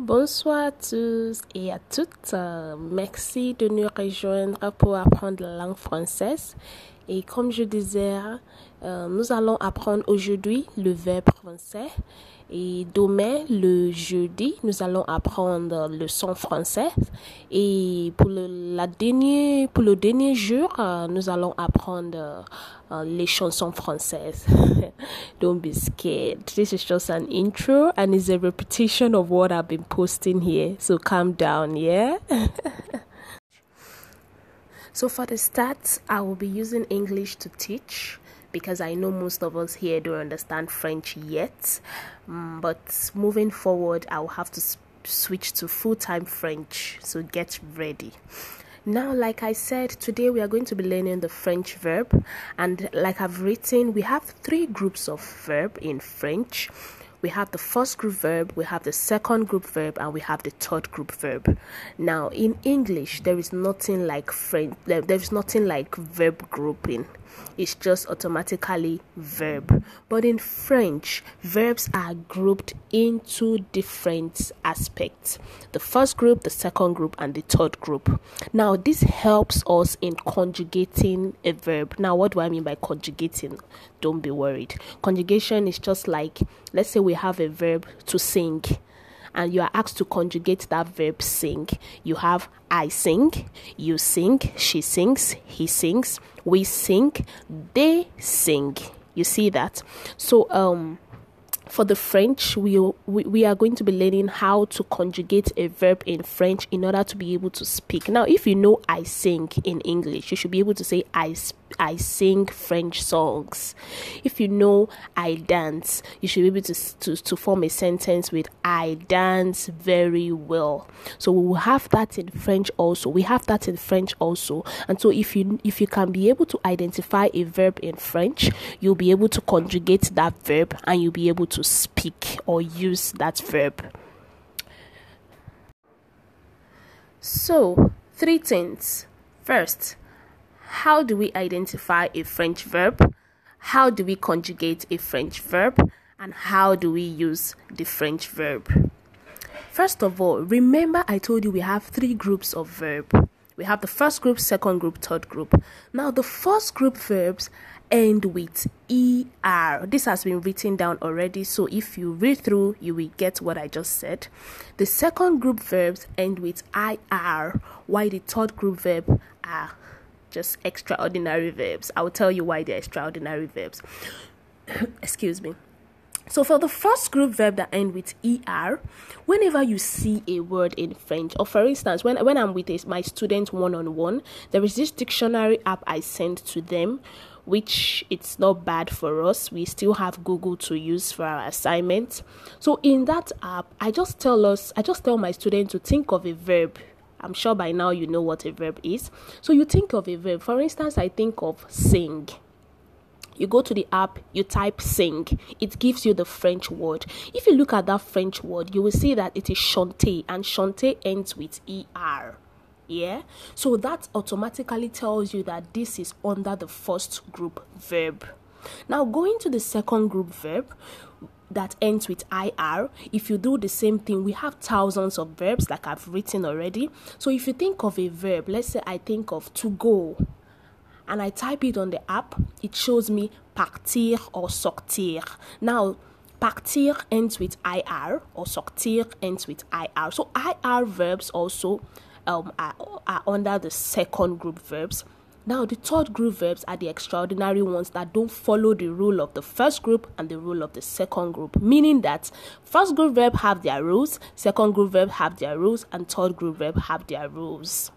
Bonsoir à tous et à toutes. Merci de nous rejoindre pour apprendre la langue française. Et comme je disais, euh, nous allons apprendre aujourd'hui le verbe français. Et demain, le jeudi, nous allons apprendre le son français. Et pour le, dernier, pour le dernier jour, euh, nous allons apprendre uh, les chansons françaises. Don't be scared. This is just an intro and it's a repetition of what I've been posting here. So calm down, yeah? so for the start, I will be using English to teach because I know most of us here don't understand French yet. Um, but moving forward, I will have to switch to full time French. So get ready. Now, like I said, today we are going to be learning the French verb, and like I've written, we have three groups of verb in French. We have the first group verb, we have the second group verb, and we have the third group verb. Now, in English, there is nothing like French. There's nothing like verb grouping it's just automatically verb. But in French, verbs are grouped into different aspects the first group, the second group, and the third group. Now, this helps us in conjugating a verb. Now, what do I mean by conjugating? Don't be worried. Conjugation is just like, let's say we have a verb to sing and you are asked to conjugate that verb sing. You have I sing, you sing, she sings, he sings, we sing, they sing. You see that? So um for the French, we, we, we are going to be learning how to conjugate a verb in French in order to be able to speak. Now, if you know I sing in English, you should be able to say I I sing French songs. If you know I dance, you should be able to, to, to form a sentence with I dance very well. So we will have that in French also. We have that in French also. And so if you if you can be able to identify a verb in French, you'll be able to conjugate that verb and you'll be able to speak or use that verb. So, three things. First, how do we identify a French verb? How do we conjugate a French verb? And how do we use the French verb? First of all, remember I told you we have three groups of verb. We have the first group, second group, third group. Now, the first group verbs end with er. This has been written down already, so if you read through, you will get what I just said. The second group verbs end with ir, while the third group verb are just extraordinary verbs. I will tell you why they're extraordinary verbs. Excuse me. So for the first group verb that end with er, whenever you see a word in French, or for instance, when when I'm with a, my student one on one, there is this dictionary app I send to them which it's not bad for us. We still have Google to use for our assignments. So in that app, I just tell us, I just tell my student to think of a verb. I'm sure by now you know what a verb is. So you think of a verb. For instance, I think of sing. You go to the app, you type sing, it gives you the French word. If you look at that French word, you will see that it is chanter, and chanter ends with er yeah so that automatically tells you that this is under the first group verb now going to the second group verb that ends with ir if you do the same thing we have thousands of verbs like i've written already. So if you think of a verb let's say i think of to go and i type it on the app it shows me partir or sortir. Now partir ends with ir or sortir ends with ir so ir verbs also um, are, are under the second group verbs. Now, the third group verbs are the extraordinary ones that don't follow the rule of the first group and the rule of the second group, meaning that first group verb have their rules, second group verb have their rules, and third group verb have their rules.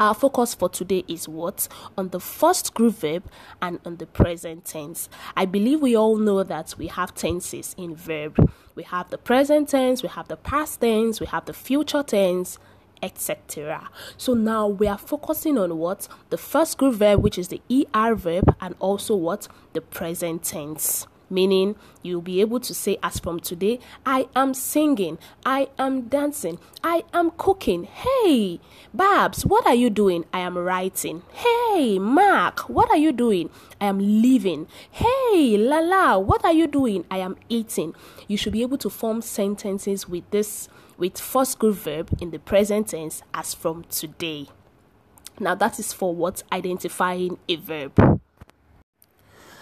Our focus for today is what? On the first group verb and on the present tense. I believe we all know that we have tenses in verb. We have the present tense, we have the past tense, we have the future tense, etc. So now we are focusing on what the first group verb, which is the er verb, and also what the present tense. Meaning, you'll be able to say, as from today, I am singing, I am dancing, I am cooking. Hey, Babs, what are you doing? I am writing. Hey, Mark, what are you doing? I am living. Hey, Lala, what are you doing? I am eating. You should be able to form sentences with this with first group verb in the present tense as from today. Now, that is for what? Identifying a verb.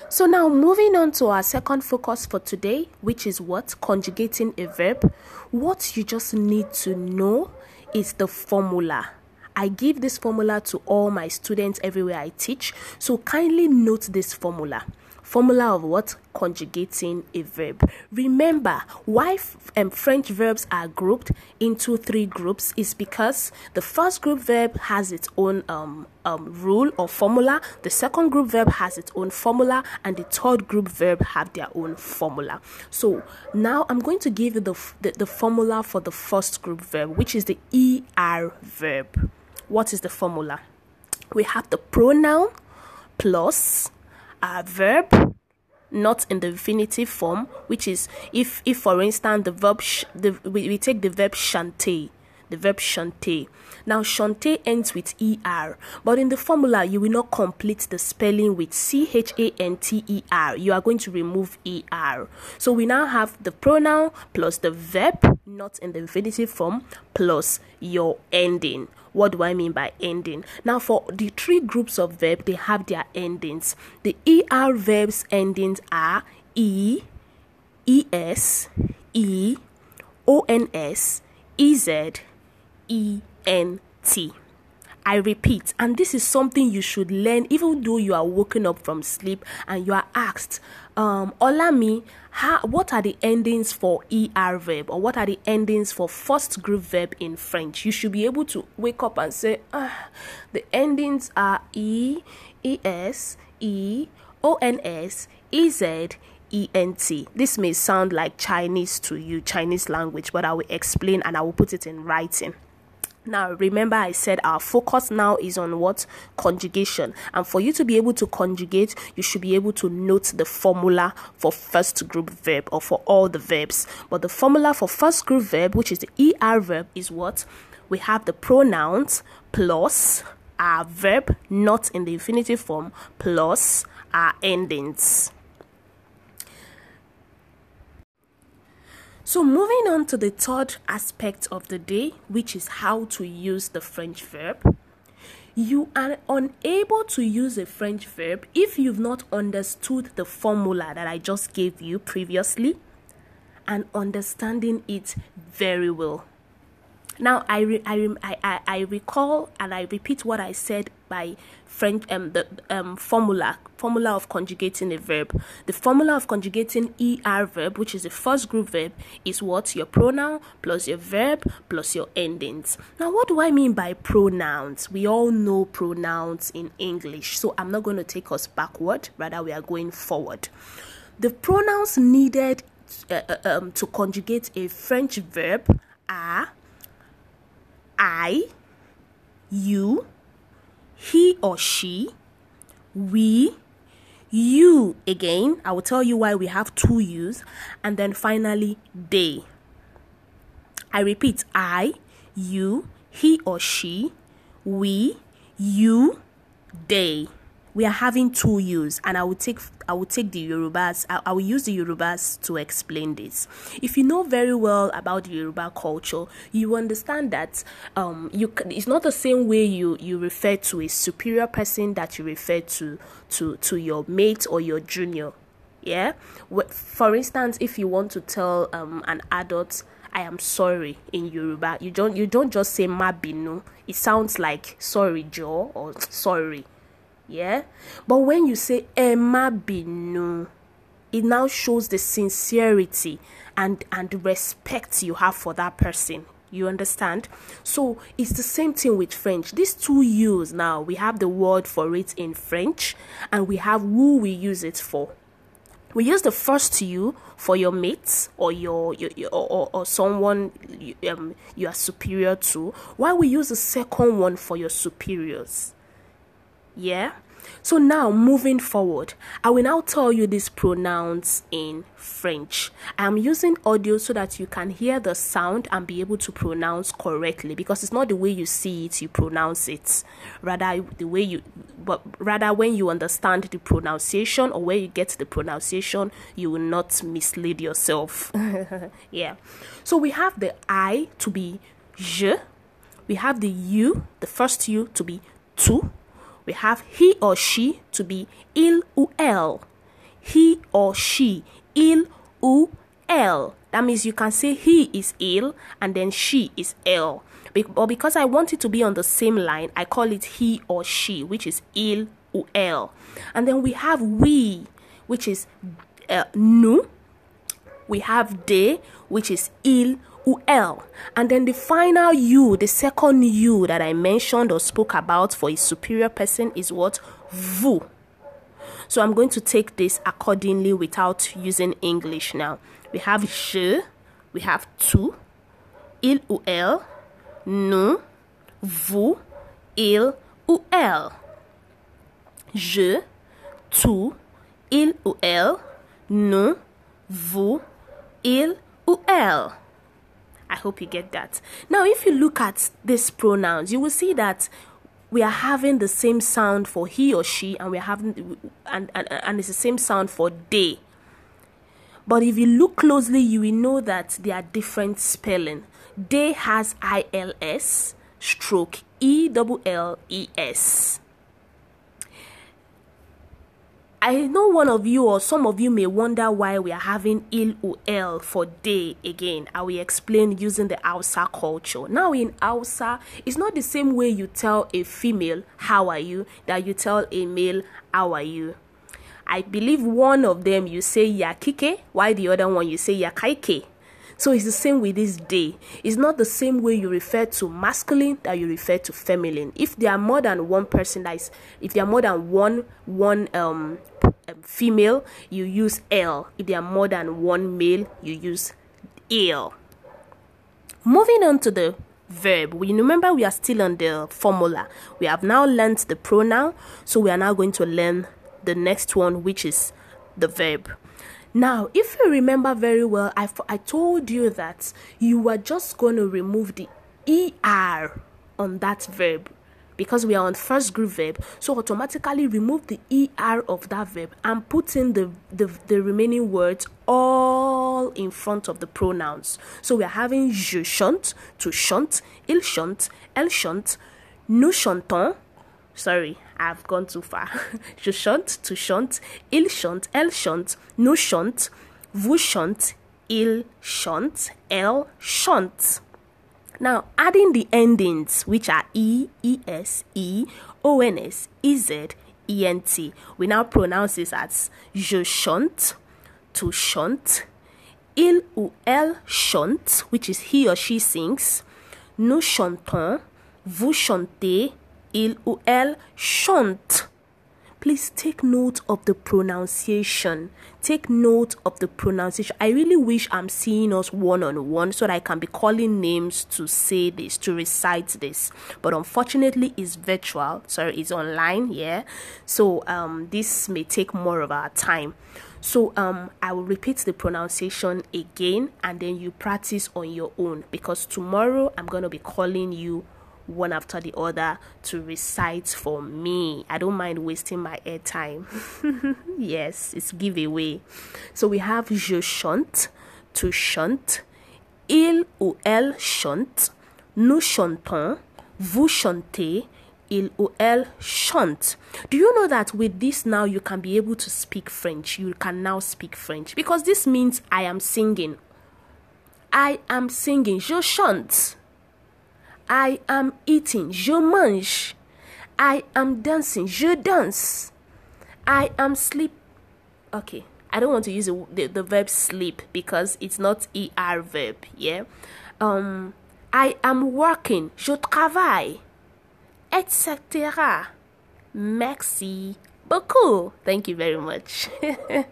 So, now moving on to our second focus for today, which is what? Conjugating a verb. What you just need to know is the formula. I give this formula to all my students everywhere I teach. So, kindly note this formula formula of what conjugating a verb. Remember why um, french verbs are grouped into three groups is because the first group verb has its own um, um, rule or formula the second group verb has its own formula and the third group verb have their own formula. So now i'm going to give you the, the, the formula for the first group verb which is the er verb. What is the formula? We have the pronoun plus a verb not in the infinitive form which is if if for instance the verb sh- the we, we take the verb chanter the verb chanter now chanter ends with er but in the formula you will not complete the spelling with c-h-a-n-t-e-r you are going to remove er so we now have the pronoun plus the verb not in the infinitive form plus your ending what do I mean by ending? Now, for the three groups of verb, they have their endings. The ER verbs endings are E, ES, E, ONS, EZ, ENT. I repeat, and this is something you should learn even though you are waking up from sleep and you are asked, um, Olami, how, what are the endings for ER verb or what are the endings for first group verb in French? You should be able to wake up and say, ah, the endings are E, ES, E, ONS, EZ, ENT. This may sound like Chinese to you, Chinese language, but I will explain and I will put it in writing. Now, remember, I said our focus now is on what? Conjugation. And for you to be able to conjugate, you should be able to note the formula for first group verb or for all the verbs. But the formula for first group verb, which is the ER verb, is what? We have the pronouns plus our verb, not in the infinitive form, plus our endings. So, moving on to the third aspect of the day, which is how to use the French verb. You are unable to use a French verb if you've not understood the formula that I just gave you previously and understanding it very well. Now, I, re- I, re- I, I, I recall and I repeat what I said by French um the um formula formula of conjugating a verb. The formula of conjugating er verb, which is the first group verb, is what your pronoun plus your verb plus your endings. Now, what do I mean by pronouns? We all know pronouns in English, so I'm not going to take us backward. Rather, we are going forward. The pronouns needed uh, uh um, to conjugate a French verb are I, you, he or she, we, you again. I will tell you why we have two yous, and then finally they. I repeat I, you, he or she, we, you, they we are having two U's and I will take I will take the Yorubas I, I, will use the Yorubas to explain this. If you know very well about the Yoruba culture, you understand that um you it's not the same way you you refer to a superior person that you refer to to to your mate or your junior. Yeah? For instance, if you want to tell um an adult I am sorry in Yoruba. You don't you don't just say mabinu. It sounds like sorry Joe or sorry yeah? But when you say emma binu it now shows the sincerity and and respect you have for that person. You understand? So it's the same thing with french. These two u's now we have the word for it in french and we have who we use it for. We use the first you for your mates or your, your, your or, or someone you, um, you are superior to while we use the second one for your superiors yeah So now moving forward, I will now tell you these pronouns in French. I am using audio so that you can hear the sound and be able to pronounce correctly because it's not the way you see it you pronounce it. Rather the way you but rather when you understand the pronunciation or where you get the pronunciation, you will not mislead yourself. yeah. So we have the I to be je. We have the you, the first you to be tu we have he or she to be il ou elle. He or she, il ou elle. That means you can say he is ill and then she is ill. But because I want it to be on the same line, I call it he or she, which is il ou elle. And then we have we, which is uh, nous. We have de, which is il UL. And then the final U, the second U that I mentioned or spoke about for a superior person is what? Vous. So I'm going to take this accordingly without using English now. We have je, we have tu, il ou elle, nous, vous, il ou elle. Je, tu, il ou elle, nous, vous, il ou elle. I hope you get that. Now, if you look at these pronouns, you will see that we are having the same sound for he or she, and we're having and, and, and it's the same sound for they. But if you look closely, you will know that they are different spelling. They has ILS stroke E double L E S. I know one of you or some of you may wonder why we are having il or el for day again. I will explain using the Hausa culture. Now in Hausa, it's not the same way you tell a female how are you that you tell a male how are you. I believe one of them you say yakike, while the other one you say yakaike. So it's the same with this day. It's not the same way you refer to masculine that you refer to feminine. If there are more than one person that is if there are more than one one um female, you use L. If there are more than one male, you use L. Moving on to the verb. We remember we are still on the formula. We have now learned the pronoun, so we are now going to learn the next one, which is the verb. Now, if you remember very well, I, I told you that you were just going to remove the ER on that verb because we are on first group verb. So automatically remove the ER of that verb and put in the, the, the remaining words all in front of the pronouns. So we are having je chante, tu chantes, il chante, elle chante, nous chantons. Sorry, I've gone too far. Je chante, tu chantes, il chante, elle chante, nous chante, vous chante, il chante, elle chante. Now, adding the endings, which are E, ES, E, ONS, EZ, ENT, we now pronounce this as je chante, tu chantes, il ou elle chante, which is he or she sings, nous chantons, vous chantez, il ou elle chante. Please take note of the pronunciation. Take note of the pronunciation. I really wish I'm seeing us one on one so that I can be calling names to say this, to recite this. But unfortunately, it's virtual. Sorry, it's online. Yeah. So um, this may take more of our time. So um, I will repeat the pronunciation again, and then you practice on your own because tomorrow I'm gonna be calling you one after the other to recite for me. I don't mind wasting my airtime. yes, it's giveaway. So we have je chante, tu chantes, il ou elle chante, nous chantons, vous chantez, il ou elle chante. Do you know that with this now you can be able to speak French? You can now speak French because this means I am singing. I am singing. Je chante. I am eating, je mange. I am dancing, je danse. I am sleep. Okay, I don't want to use the, the, the verb sleep because it's not er verb. Yeah. Um, I am working, je travaille, etc. Merci beaucoup. Thank you very much.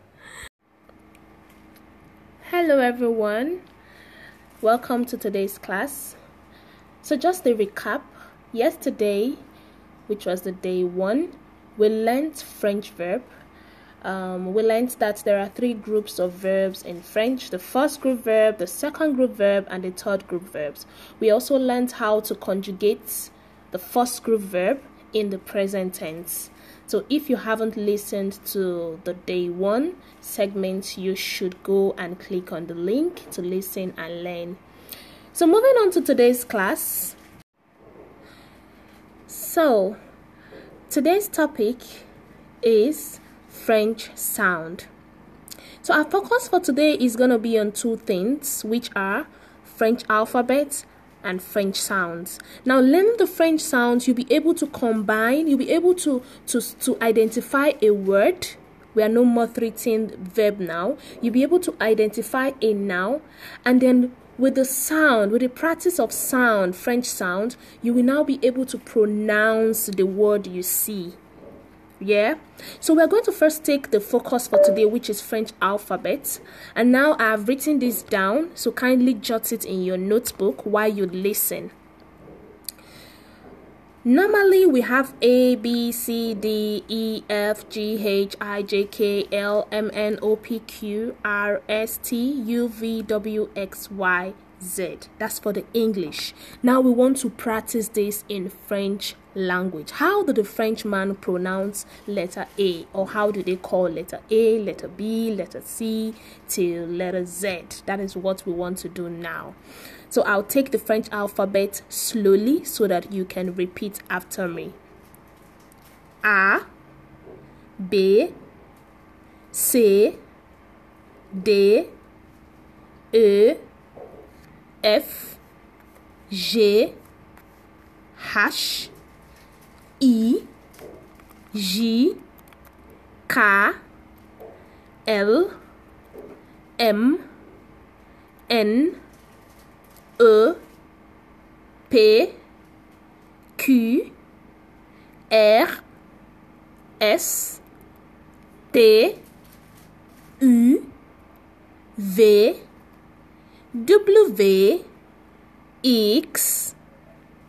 Hello, everyone. Welcome to today's class. So, just a recap yesterday, which was the day one, we learned French verb. Um, we learned that there are three groups of verbs in French the first group verb, the second group verb, and the third group verbs. We also learned how to conjugate the first group verb in the present tense. So if you haven't listened to the day one segment, you should go and click on the link to listen and learn. So moving on to today's class. So today's topic is French sound. So our focus for today is going to be on two things, which are French alphabet and French sounds. Now, learning the French sounds, you'll be able to combine, you'll be able to, to, to identify a word. We are no more threatened verb now. You'll be able to identify a noun, and then with the sound, with the practice of sound, French sound, you will now be able to pronounce the word you see. Yeah? So we're going to first take the focus for today which is french alphabet. And now i've written this down so kindly jot it in your notebook while you listen Normally we have A, B, C, D, E, F, G, H, I, J, K, L, M, N, O, P, Q, R, S, T, U, V, W, X, Y, Z. That's for the English. Now we want to practice this in French language. How do the Frenchman pronounce letter A or how do they call letter A, letter B, letter C till letter Z? That is what we want to do now. So I'll take the French alphabet slowly so that you can repeat after me. A B C D E F G H I J K L M N E P Q R S T U V W X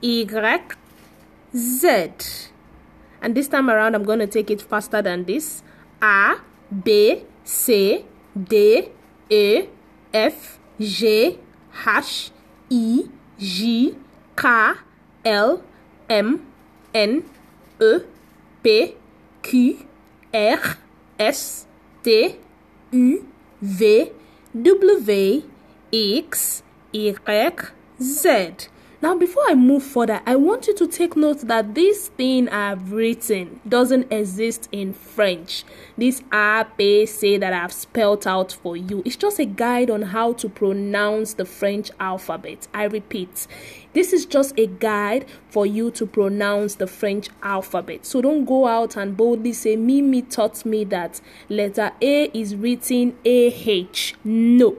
Y Z. And this time around, I'm going to take it faster than this. A, B, C, D, E, F, G, H, I, J, K, L, M, N, E, P, Q, R, S, T, U, V, W X Y Z. Now, before I move further, I want you to take note that this thing I've written doesn't exist in French. This ABC that I've spelled out for you is just a guide on how to pronounce the French alphabet. I repeat, this is just a guide for you to pronounce the French alphabet. So don't go out and boldly say, Mimi taught me that letter A is written AH. No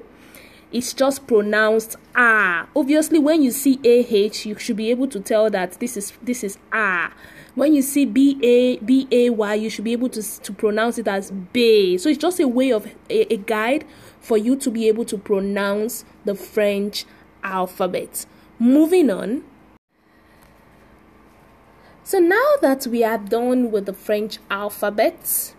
it's just pronounced ah. Obviously when you see ah you should be able to tell that this is this is ah. When you see ba b a b a y you should be able to to pronounce it as bay so it's just a way of a, a guide for you to be able to pronounce the french alphabet. Moving on. So now that we are done with the french alphabet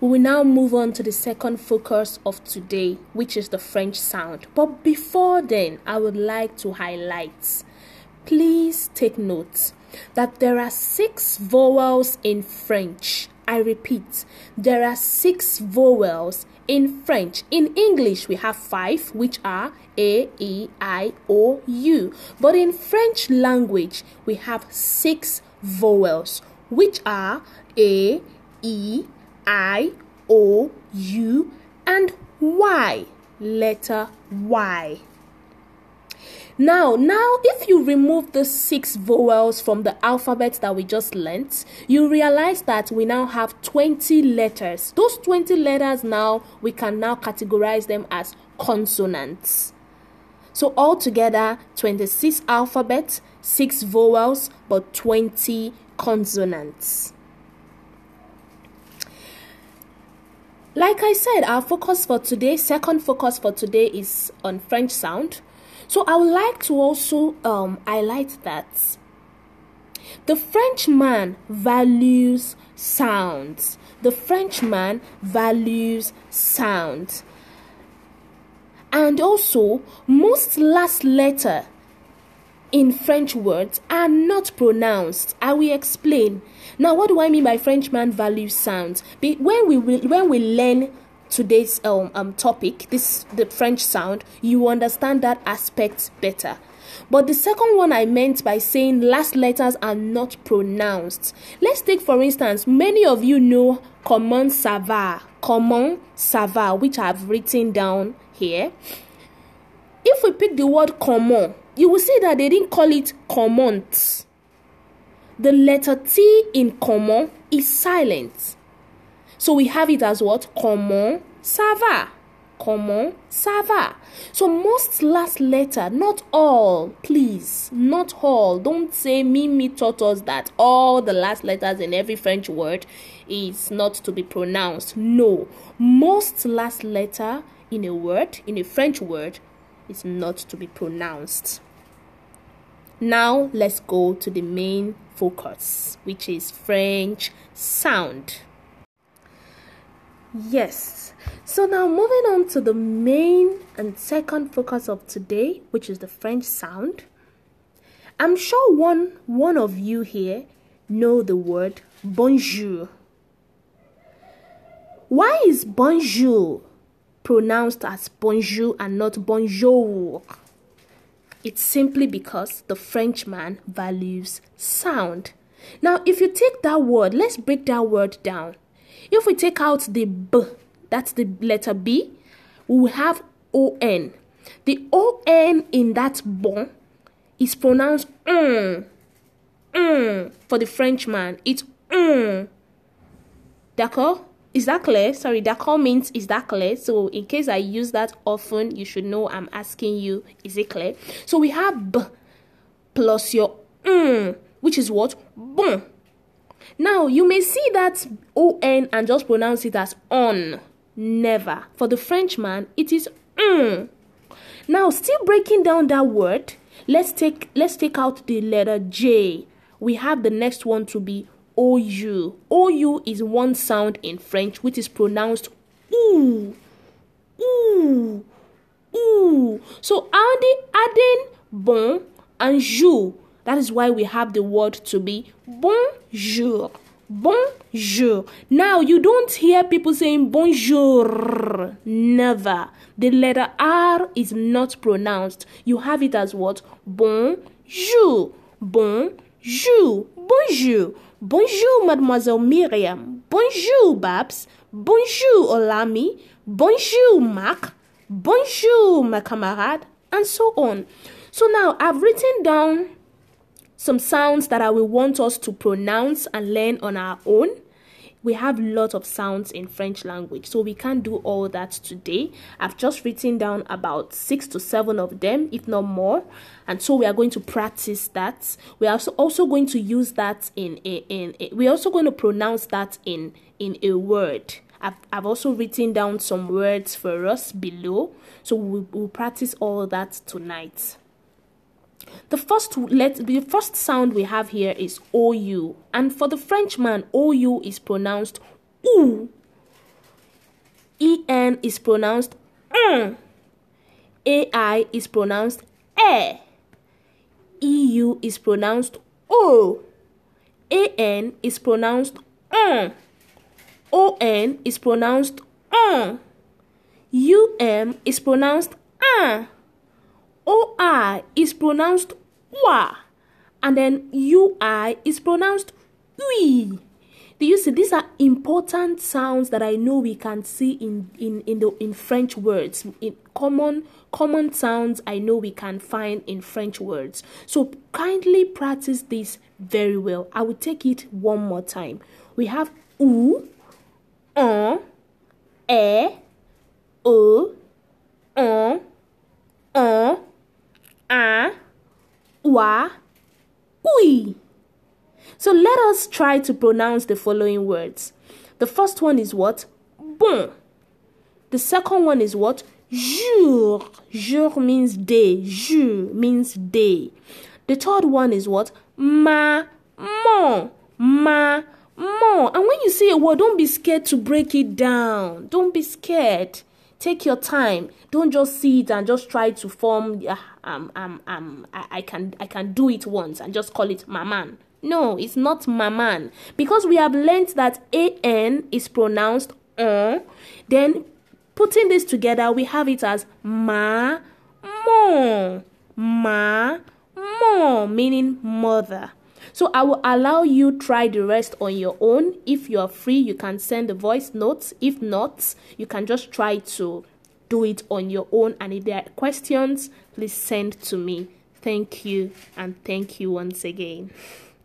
we will now move on to the second focus of today, which is the French sound. But before then, I would like to highlight please take note that there are six vowels in French. I repeat, there are six vowels in French. In English, we have five, which are A, E, I, O, U. But in French language, we have six vowels, which are A, E, I, O, U, and Y. Letter Y. Now, now, if you remove the six vowels from the alphabet that we just learnt, you realize that we now have 20 letters. Those 20 letters now, we can now categorize them as consonants. So altogether, 26 alphabet, 6 vowels, but 20 consonants. Like I said, our focus for today, second focus for today is on French sound. So I would like to also um, highlight that the Frenchman values sounds. The Frenchman values sound. And also, most last letter in French words are not pronounced. I will explain. Now, what do I mean by Frenchman values sounds? When we when we learn today's um, um topic, this the French sound, you understand that aspect better. But the second one I meant by saying last letters are not pronounced. Let's take for instance, many of you know comment ça va, comment ça va, which I've written down here. If we pick the word comment, you will see that they didn't call it comment. The letter T in comment is silent. So we have it as what? Comment ça va. Comment ça? So most last letter, not all, please, not all. Don't say Mimi taught us that all the last letters in every French word is not to be pronounced. No, most last letter in a word, in a French word, is not to be pronounced. Now let's go to the main focus, which is French sound. Yes. So now moving on to the main and second focus of today, which is the French sound. I'm sure one one of you here know the word bonjour. Why is bonjour pronounced as bonjour and not bonjour? It's simply because the Frenchman values sound. Now, if you take that word, let's break that word down. If we take out the B, that's the letter B, we have ON. The ON in that bon is pronounced mm, mm, for the Frenchman. It's mm. D'accord? Is that clear? Sorry, d'accord comment is that clear? So in case I use that often, you should know I'm asking you, is it clear? So we have B plus your mm, which is what? Bon. Now, you may see that ON and just pronounce it as on. Never. For the Frenchman, it is mm. Now, still breaking down that word, let's take let's take out the letter J. We have the next one to be OU. OU is one sound in French which is pronounced oo. Ooh. Ooh. So adding adding bon and jour that is why we have the word to be bonjour. Bonjour. Now, you don't hear people saying bonjour. Never. The letter R is not pronounced. You have it as what? Bonjour. Bonjour. Bonjour. Bonjour, Mademoiselle Miriam. Bonjour, Babs. Bonjour, Olami. Bonjour, Mac. Bonjour, my camarade. And so on. So now I've written down some sounds that I will want us to pronounce and learn on our own. We have lots of sounds in French language, so we can't do all that today. I've just written down about six to seven of them, if not more, and so we are going to practice that. We are also going to use that in in a, we're also going to pronounce that in in a word. I've, I've also written down some words for us below, so we'll, we'll practice all that tonight. The first let the first sound we have here is OU, and for the Frenchman, OU is pronounced OU. EN is pronounced UN. AI is pronounced E. EU is pronounced O. AN is pronounced UN. ON is pronounced UN. UM is pronounced an. Is pronounced wa, and then UI is pronounced ui. Do you see? These are important sounds that I know we can see in in in the in French words. In common common sounds I know we can find in French words. So kindly practice this very well. I will take it one more time. We have ou, un, e, o, un, un a, wa, oui. So let us try to pronounce the following words. The first one is what? Bon. The second one is what? Jour. Jour means day. Jour means day. The third one is what? Ma, mon. Ma, more. And when you say a word, don't be scared to break it down. Don't be scared. Take your time. Don't just see it and just try to form. Uh, um, um, um, I, I can, I can do it once and just call it maman. No, it's not maman because we have learned that an is pronounced on. Then putting this together, we have it as ma, mo, ma, mo, meaning mother. So I will allow you try the rest on your own. If you are free, you can send the voice notes. If not, you can just try to do it on your own. And if there are questions, please send to me. Thank you and thank you once again.